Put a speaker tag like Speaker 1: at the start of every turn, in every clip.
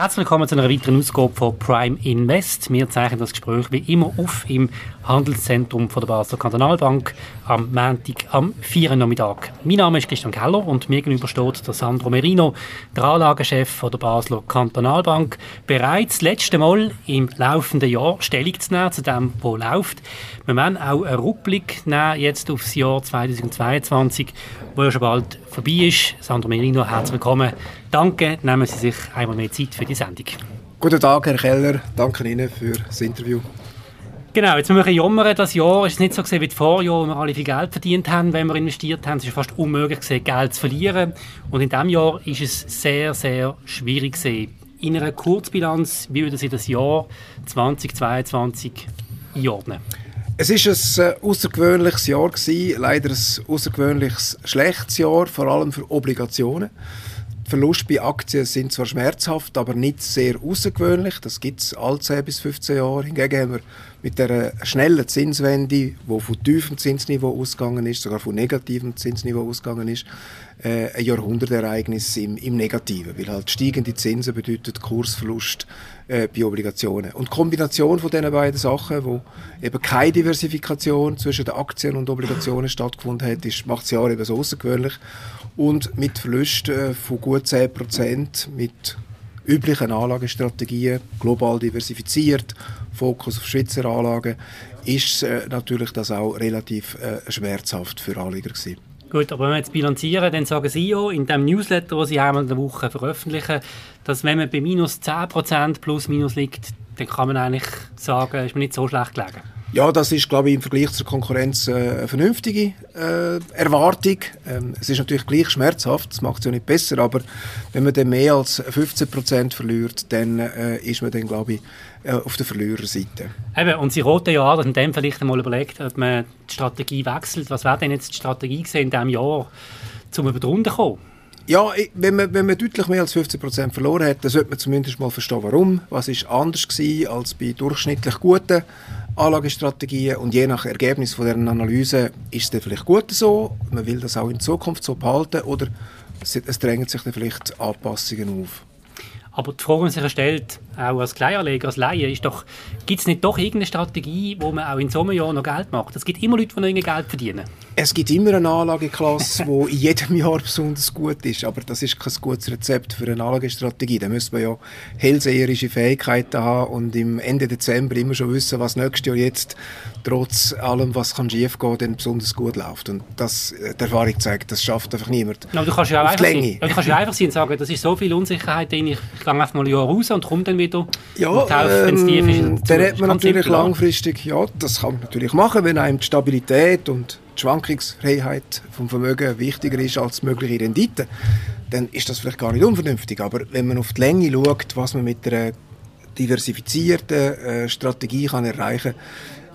Speaker 1: Herzlich willkommen zu einer weiteren Ausgabe von Prime Invest. Wir zeichnen das Gespräch wie immer auf im Handelszentrum von der Basler Kantonalbank am Montag am 4. Nachmittag. Mein Name ist Christian Keller und mir gegenüber steht der Sandro Merino, der Anlagechef von der Basler Kantonalbank, bereits das letzte Mal im laufenden Jahr Stellung zu nehmen zu dem, was läuft. Wir werden auch einen Rückblick nehmen jetzt aufs Jahr 2022, wo ja schon bald vorbei ist. Sandro Merino, herzlich willkommen. Danke, nehmen Sie sich einmal mehr Zeit für die Sendung.
Speaker 2: Guten Tag, Herr Keller. Danke Ihnen für das Interview.
Speaker 1: Genau, jetzt müssen wir jammern, das Jahr ist nicht so gesehen wie das Vorjahr, wo wir alle viel Geld verdient haben, wenn wir investiert haben. Es ist fast unmöglich gewesen, Geld zu verlieren. Und in diesem Jahr ist es sehr, sehr schwierig gewesen. In einer Kurzbilanz, wie würden Sie das Jahr 2022 einordnen?
Speaker 2: Es ist ein äh, außergewöhnliches Jahr gewesen, leider ein außergewöhnliches schlechtes Jahr, vor allem für Obligationen. Verluste bei Aktien sind zwar schmerzhaft, aber nicht sehr außergewöhnlich. Das gibt es alle 10 bis 15 Jahre. Hingegen haben wir mit der schnellen Zinswende, die von tiefem Zinsniveau ausgegangen ist, sogar von negativem Zinsniveau ausgegangen ist, äh, ein Jahrhundertereignis im, im Negativen. Weil halt steigende Zinsen bedeutet Kursverlust äh, bei Obligationen. Und die Kombination von diesen beiden Sachen, wo eben keine Diversifikation zwischen den Aktien und Obligationen stattgefunden hat, macht das Jahr eben so außergewöhnlich. Und mit Verlusten von gut 10% mit üblichen Anlagestrategien, global diversifiziert, Fokus auf Schweizer Anlagen, ist äh, natürlich das auch relativ äh, schmerzhaft für Anleger gewesen.
Speaker 1: Gut, aber wenn wir jetzt bilanzieren, dann sagen Sie ja in dem Newsletter, den Sie einmal in der Woche veröffentlichen, dass wenn man bei minus 10% plus minus liegt, dann kann man eigentlich sagen, ist man nicht so schlecht gelegen.
Speaker 2: Ja, das ist, glaube ich, im Vergleich zur Konkurrenz äh, eine vernünftige äh, Erwartung. Ähm, es ist natürlich gleich schmerzhaft, das macht es ja nicht besser, aber wenn man dann mehr als 15% verliert, dann äh, ist man dann, glaube ich, äh, auf der Verliererseite.
Speaker 1: Eben, und Sie roten ja an, dass man dem vielleicht einmal überlegt, ob man die Strategie wechselt. Was wäre denn jetzt die Strategie in diesem Jahr, um über drunter zu kommen?
Speaker 2: Ja, wenn man, wenn man deutlich mehr als 15% verloren hat, dann sollte man zumindest mal verstehen, warum. Was ist anders gewesen als bei durchschnittlich guten Anlagestrategien und je nach Ergebnis von deren Analyse ist es dann vielleicht gut so, man will das auch in Zukunft so behalten oder es, drängen sich dann vielleicht Anpassungen auf.
Speaker 1: Aber die Frage, die sich stellt, auch als Kleinanleger, als Laie, ist doch, gibt es nicht doch irgendeine Strategie, wo man auch in so einem Jahr noch Geld macht? Es gibt immer Leute, die noch Geld verdienen.
Speaker 2: Es gibt immer eine Anlageklasse, die in jedem Jahr besonders gut ist, aber das ist kein gutes Rezept für eine Anlagestrategie. Da müsste man ja hellseherische Fähigkeiten haben und im Ende Dezember immer schon wissen, was nächstes Jahr jetzt trotz allem, was kann schiefgehen, dann besonders gut läuft. Und das, äh, die Erfahrung zeigt, das schafft einfach niemand.
Speaker 1: Aber du kannst ja auch einfach sein, du kannst ja einfach sein und sagen, das ist so viel Unsicherheit drin, ich gehe einfach mal ein Jahr raus und komme dann wieder
Speaker 2: ja, und helfe, wenn es tief ist. Ähm, dann hat man natürlich simpel, langfristig, ja, das kann man natürlich machen, wenn einem die Stabilität und die Schwankungsfreiheit vom Vermögen wichtiger ist als mögliche Rendite, dann ist das vielleicht gar nicht unvernünftig. Aber wenn man auf die Länge schaut, was man mit einer diversifizierten äh, Strategie kann erreichen kann,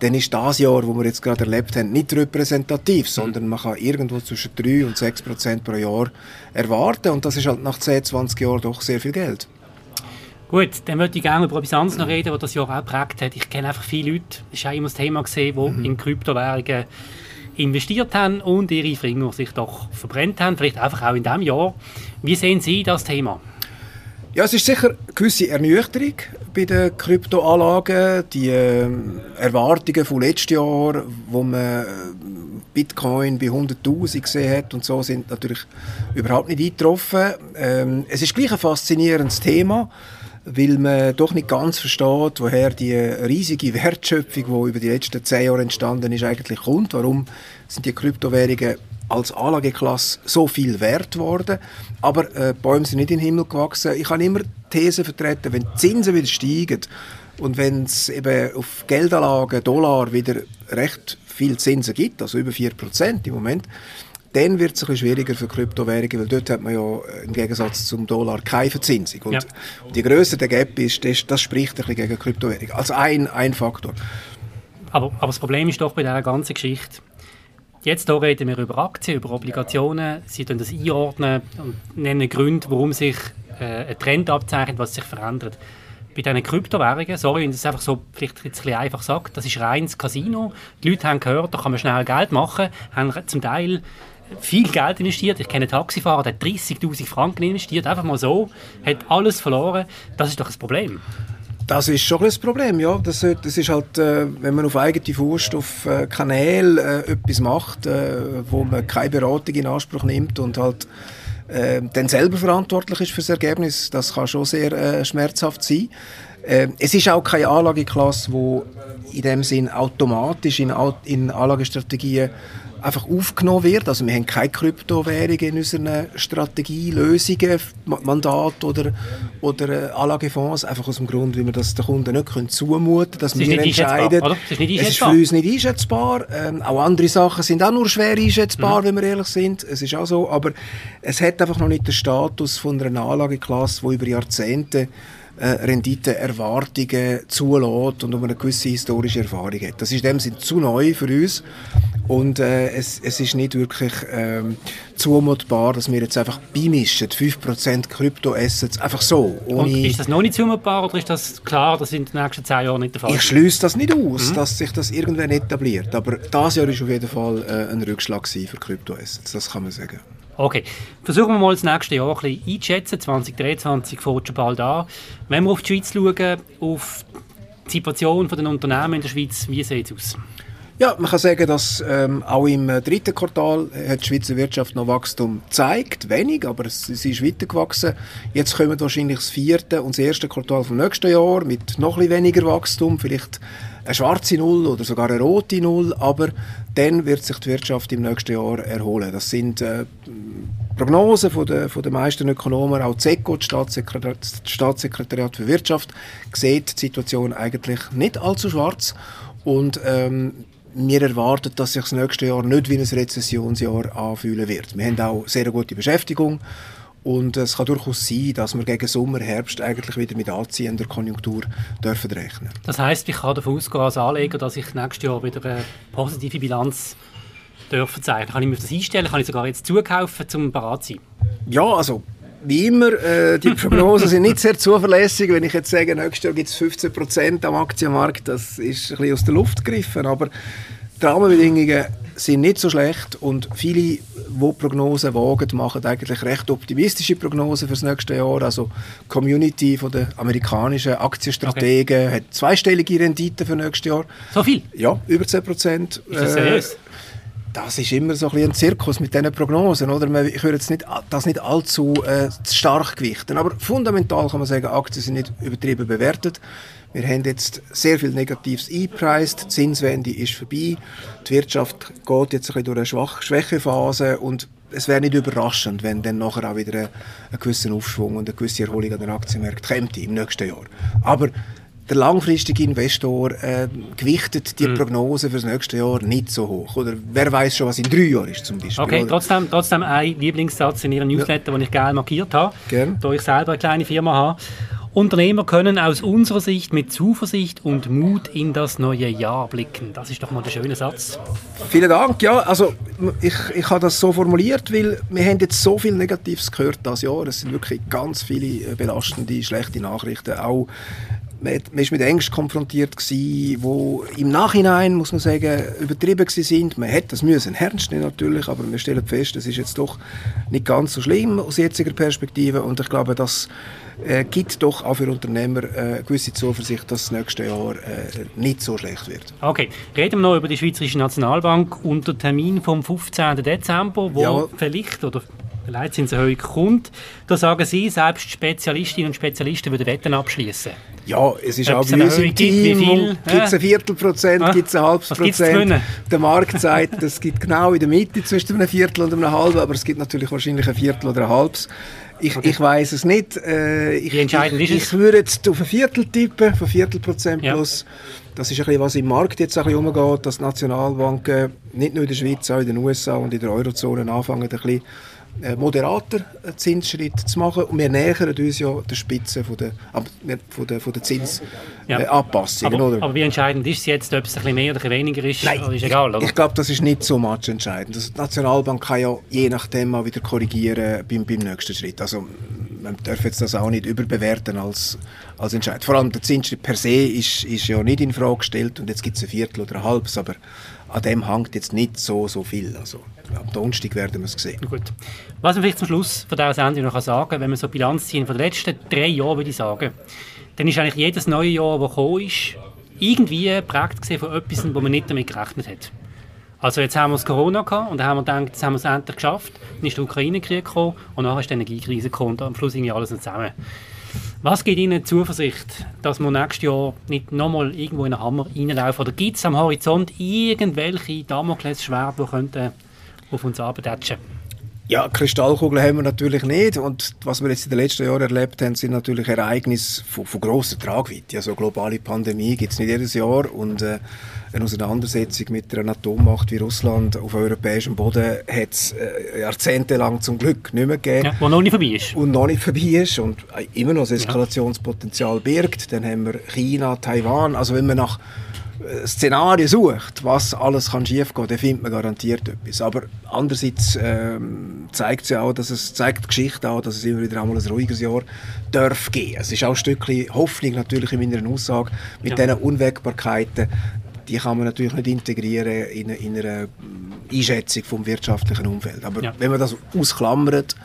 Speaker 2: dann ist das Jahr, wo wir jetzt gerade erlebt haben, nicht repräsentativ, sondern man kann irgendwo zwischen 3 und 6 Prozent pro Jahr erwarten und das ist halt nach 10, 20 Jahren doch sehr viel Geld.
Speaker 1: Gut, dann würde ich gerne über etwas anderes noch reden, was das Jahr auch geprägt hat. Ich kenne einfach viele Leute, das ist auch immer das Thema gesehen, die mhm. in Kryptowährungen investiert haben und ihre Finger sich doch verbrennt haben, vielleicht einfach auch in diesem Jahr. Wie sehen Sie das Thema?
Speaker 2: Ja, es ist sicher eine gewisse Ernüchterung bei den Kryptoanlagen. Die äh, Erwartungen von letztes Jahr, wo man äh, Bitcoin bei 100'000 gesehen hat und so, sind natürlich überhaupt nicht eingetroffen. Ähm, es ist gleich ein faszinierendes Thema, weil man doch nicht ganz versteht, woher die riesige Wertschöpfung, die über die letzten zehn Jahre entstanden ist, eigentlich kommt. Warum sind die Kryptowährungen als Anlageklasse so viel wert worden. Aber äh, Bäume sind nicht in den Himmel gewachsen. Ich habe immer die These vertreten, wenn die Zinsen wieder steigen und wenn es eben auf Geldanlagen, Dollar wieder recht viel Zinsen gibt, also über 4% im Moment, dann wird es ein bisschen schwieriger für Kryptowährungen, weil dort hat man ja äh, im Gegensatz zum Dollar keine Verzinsung. Und ja. je grösser der Gap ist, das, das spricht ein bisschen gegen Kryptowährungen. Als ein, ein Faktor.
Speaker 1: Aber, aber das Problem ist doch bei dieser ganzen Geschichte, Jetzt hier reden wir über Aktien, über Obligationen. Sie tun das einordnen und nennen Gründe, warum sich äh, ein Trend abzeichnet, was sich verändert. Bei diesen Kryptowährungen, sorry, wenn ich es einfach so vielleicht ein bisschen einfach sagt, das ist reines Casino. Die Leute haben gehört, da kann man schnell Geld machen, haben zum Teil viel Geld investiert. Ich kenne einen Taxifahrer, der hat 30'000 Franken investiert, einfach mal so, hat alles verloren. Das ist doch ein Problem.
Speaker 2: Das ist schon ein Problem, ja. Das, das ist halt, äh, wenn man auf eigene Faust auf äh, Kanäle äh, etwas macht, wo man keine Beratung in Anspruch nimmt und halt äh, dann selber verantwortlich ist für das Ergebnis, das kann schon sehr schmerzhaft sein. Es ist auch keine Anlageklasse, die in dem Sinn automatisch in Anlagestrategien einfach aufgenommen wird. Also wir haben keine Kryptowährungen in unseren Strategielösungen, Mandat oder, oder äh, Anlagefonds, einfach aus dem Grund, weil wir das den Kunden nicht können zumuten können, dass wir entscheiden. Es ist, es ist für uns nicht einschätzbar. Ähm, auch andere Sachen sind auch nur schwer einschätzbar, mhm. wenn wir ehrlich sind. Es ist auch so, aber es hat einfach noch nicht den Status von einer Anlageklasse, die über Jahrzehnte äh, Renditeerwartungen zulässt und um eine gewisse historische Erfahrung hat. Das ist in dem Sinne zu neu für uns und äh, es, es ist nicht wirklich ähm, zumutbar, dass wir jetzt einfach beimischen, 5% Kryptoassets, einfach so.
Speaker 1: Und ist das noch nicht zumutbar oder ist das klar, dass in den nächsten 10 Jahren nicht der Fall
Speaker 2: ist? Ich schließe das nicht aus, mhm. dass sich das irgendwann etabliert. Aber das Jahr ist auf jeden Fall äh, ein Rückschlag für Kryptoassets, das kann man sagen.
Speaker 1: Okay, versuchen wir mal das nächste Jahr ein bisschen einzuschätzen. 2023 fängt schon bald an. Wenn wir auf die Schweiz schauen, auf die Situation der Unternehmen in der Schweiz, wie sieht es aus?
Speaker 2: Ja, man kann sagen, dass ähm, auch im äh, dritten Quartal hat die Schweizer Wirtschaft noch Wachstum gezeigt, wenig, aber es, es ist weitergewachsen. Jetzt kommt wahrscheinlich das vierte und das erste Quartal vom nächsten Jahr mit noch ein weniger Wachstum, vielleicht eine schwarze Null oder sogar eine rote Null, aber dann wird sich die Wirtschaft im nächsten Jahr erholen. Das sind äh, Prognosen von der, von den meisten Ökonomen, auch ZECO, das Staatssekretariat, das Staatssekretariat für Wirtschaft, sieht die Situation eigentlich nicht allzu schwarz und ähm, wir erwarten, dass sich das nächste Jahr nicht wie ein Rezessionsjahr anfühlen wird. Wir haben auch sehr gute Beschäftigung und es kann durchaus sein, dass wir gegen Sommer, Herbst eigentlich wieder mit anziehender Konjunktur dürfen rechnen.
Speaker 1: Das heißt, ich kann davon ausgehen als Anleger, dass ich nächstes Jahr wieder eine positive Bilanz dürfen zeichnen. Kann ich mir das einstellen? Kann ich sogar jetzt zukaufen, um bereit zu sein?
Speaker 2: Ja, also wie immer, äh, die Prognosen sind nicht sehr zuverlässig. Wenn ich jetzt sage, nächstes Jahr gibt es 15% am Aktienmarkt, das ist ein bisschen aus der Luft gegriffen. Aber die Rahmenbedingungen sind nicht so schlecht und viele, die Prognosen wagen, machen eigentlich recht optimistische Prognosen für das nächste Jahr. Also die Community von der amerikanischen Aktienstrategen okay. hat zweistellige Renditen für nächstes Jahr.
Speaker 1: So viel?
Speaker 2: Ja, über 10 Prozent.
Speaker 1: Ist das seriös? Äh,
Speaker 2: das ist immer so ein, ein Zirkus mit diesen Prognosen. Oder? Ich würde jetzt nicht, das nicht allzu äh, stark gewichten. Aber fundamental kann man sagen, Aktien sind nicht übertrieben bewertet. Wir haben jetzt sehr viel Negatives eingepreist. Die Zinswende ist vorbei. Die Wirtschaft geht jetzt ein bisschen durch eine Schwach Schwächephase und es wäre nicht überraschend, wenn dann nachher auch wieder ein, ein gewisser Aufschwung und eine gewisse Erholung an den Aktienmärkten kommt im nächsten Jahr. Aber der langfristige Investor äh, gewichtet die mhm. Prognose für das nächste Jahr nicht so hoch. Oder wer weiß schon, was in drei Jahren ist zum Beispiel.
Speaker 1: Okay, trotzdem, trotzdem ein Lieblingssatz in Ihrem Newsletter, ja. den ich gerne markiert habe, Gern. da ich selber eine kleine Firma habe. Unternehmer können aus unserer Sicht mit Zuversicht und Mut in das neue Jahr blicken. Das ist doch mal der schöne Satz.
Speaker 2: Vielen Dank. Ja, also ich, ich habe das so formuliert, weil wir haben jetzt so viel Negatives gehört das Jahr. Es sind wirklich ganz viele belastende, schlechte Nachrichten. Auch man, man ist mit Ängsten konfrontiert gewesen, wo im Nachhinein, muss man sagen, übertrieben sind. Man hätte das müssen ernst nehmen natürlich, aber wir stellen fest, es ist jetzt doch nicht ganz so schlimm aus jetziger Perspektive und ich glaube, das äh, gibt doch auch für Unternehmer äh, eine gewisse Zuversicht, dass das nächste Jahr äh, nicht so schlecht wird.
Speaker 1: Okay, reden wir noch über die Schweizerische Nationalbank und den Termin vom 15. Dezember, wo ja. vielleicht oder der Leitzinserhöhung kommt. Da sagen Sie, selbst Spezialistinnen und Spezialisten würden Wetten abschließen.
Speaker 2: Ja, es ist auch bei uns im Team. Gibt es ein Viertelprozent, ah, gibt es ein halbes Prozent. Der Markt sagt, es gibt genau in der Mitte zwischen einem Viertel und einem halben, aber es gibt natürlich wahrscheinlich ein Viertel oder ein halbes. Ich, okay. ich weiß es nicht. Äh, ich,
Speaker 1: Wie entscheidend
Speaker 2: ich,
Speaker 1: ist
Speaker 2: es? Ich würde jetzt auf ein Viertel tippen, von Viertelprozent ja. plus. Das ist ein bisschen, was im Markt jetzt ein bisschen umgeht, dass Nationalbanken nicht nur in der Schweiz, auch in den USA und in der Eurozone anfangen, ein bisschen moderater Zinsschritt zu machen. Und wir nähern uns ja der Spitze von der, von der, von der Zinsanpassungen. Ja. Äh,
Speaker 1: aber, aber, wie entscheidend ist es jetzt, ob es ein bisschen mehr oder ein bisschen weniger ist?
Speaker 2: Nein, ist egal, ich, ich glaube, das ist nicht so much entscheidend. Also die Nationalbank kann ja je nachdem mal wieder korrigieren beim, beim nächsten Schritt. Also man darf jetzt das auch nicht überbewerten als, als Entscheid. Vor allem der Zinsschritt per se ist, ist ja nicht in Frage gestellt und jetzt gibt es ein Viertel oder ein halbes, aber an dem hängt jetzt nicht so, so viel. Also am Donnerstag werden wir es sehen.
Speaker 1: Gut. Was man vielleicht zum Schluss von dieser Sendung noch sagen kann, wenn wir so Bilanz ziehen von den letzten drei Jahren, würde ich sagen, dann ist eigentlich jedes neue Jahr, das gekommen ist, irgendwie prägt von etwas, wo man nicht damit gerechnet hat. Also jetzt haben wir das Corona gehabt und dann haben wir gedacht, jetzt haben wir es endlich geschafft. Dann ist der Ukraine-Krieg gekommen und nachher ist die Energiekrise gekommen und am Schluss irgendwie alles zusammen. Was gibt Ihnen Zuversicht, dass wir nächstes Jahr nicht nochmal irgendwo in einen Hammer reinlaufen? Oder gibt es am Horizont irgendwelche Damoklesschwerter, die könnten auf uns abdatschen
Speaker 2: ja, Kristallkugeln haben wir natürlich nicht und was wir jetzt in den letzten Jahren erlebt haben, sind natürlich Ereignisse von, von grosser Tragweite. Also globale Pandemie gibt es nicht jedes Jahr und äh, eine Auseinandersetzung mit einer Atommacht wie Russland auf europäischem Boden hat es äh, jahrzehntelang zum Glück nicht mehr gegeben. Ja,
Speaker 1: wo noch nicht vorbei ist.
Speaker 2: Und noch nicht vorbei ist und immer noch das Eskalationspotenzial birgt. Dann haben wir China, Taiwan. Also wenn man nach Szenario sucht, was alles kann schiefgehen, dann findet man garantiert etwas. Aber andererseits ähm, zeigt es ja auch, dass es zeigt die Geschichte auch, dass es immer wieder einmal ein ruhiges Jahr darf gehen. Es ist auch ein Stückchen Hoffnung natürlich in meiner Aussage mit ja. diesen Unwägbarkeiten. Die kann man natürlich nicht integrieren in, in einer Einschätzung vom wirtschaftlichen Umfeld. Aber ja. wenn man das ausklammert,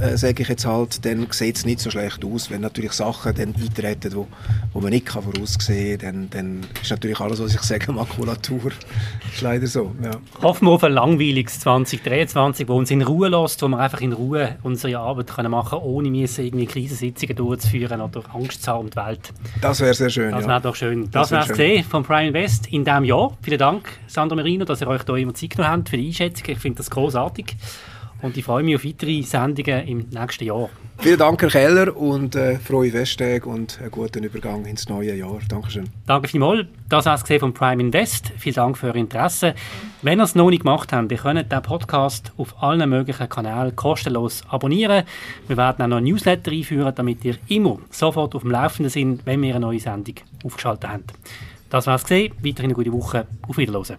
Speaker 2: äh, sage ich jetzt halt, dann sieht es nicht so schlecht aus. Wenn natürlich Sachen dann eintreten, wo, wo man nicht kann voraussehen kann, dann, dann ist natürlich alles, was ich sage, Makulatur. ist leider so, ja.
Speaker 1: Hoffen wir auf ein langweiliges 2023, wo uns in Ruhe lässt, wo wir einfach in Ruhe unsere Arbeit können machen können, ohne müssen irgendwie Krisensitzungen durchzuführen oder Angst zu haben um die Welt.
Speaker 2: Das wäre sehr schön,
Speaker 1: Das
Speaker 2: ja.
Speaker 1: wäre doch schön. Das, das wäre es gesehen von Prime Invest in diesem Jahr. Vielen Dank, Sandra Merino, dass ihr euch hier immer Zeit genommen habt für die Einschätzung. Ich finde das großartig. Und ich freue mich auf weitere Sendungen im nächsten Jahr.
Speaker 2: Vielen Dank, Herr Keller, und äh, frohe Festtage und einen guten Übergang ins neue Jahr. Dankeschön.
Speaker 1: Danke vielmals. Das war es von Prime Invest. Vielen Dank für Ihr Interesse. Wenn ihr es noch nicht gemacht habt, ihr könnt den Podcast auf allen möglichen Kanälen kostenlos abonnieren. Wir werden auch noch ein Newsletter einführen, damit ihr immer sofort auf dem Laufenden seid, wenn wir eine neue Sendung aufgeschaltet haben. Das war es. Weiterhin eine gute Woche. Auf Wiedersehen.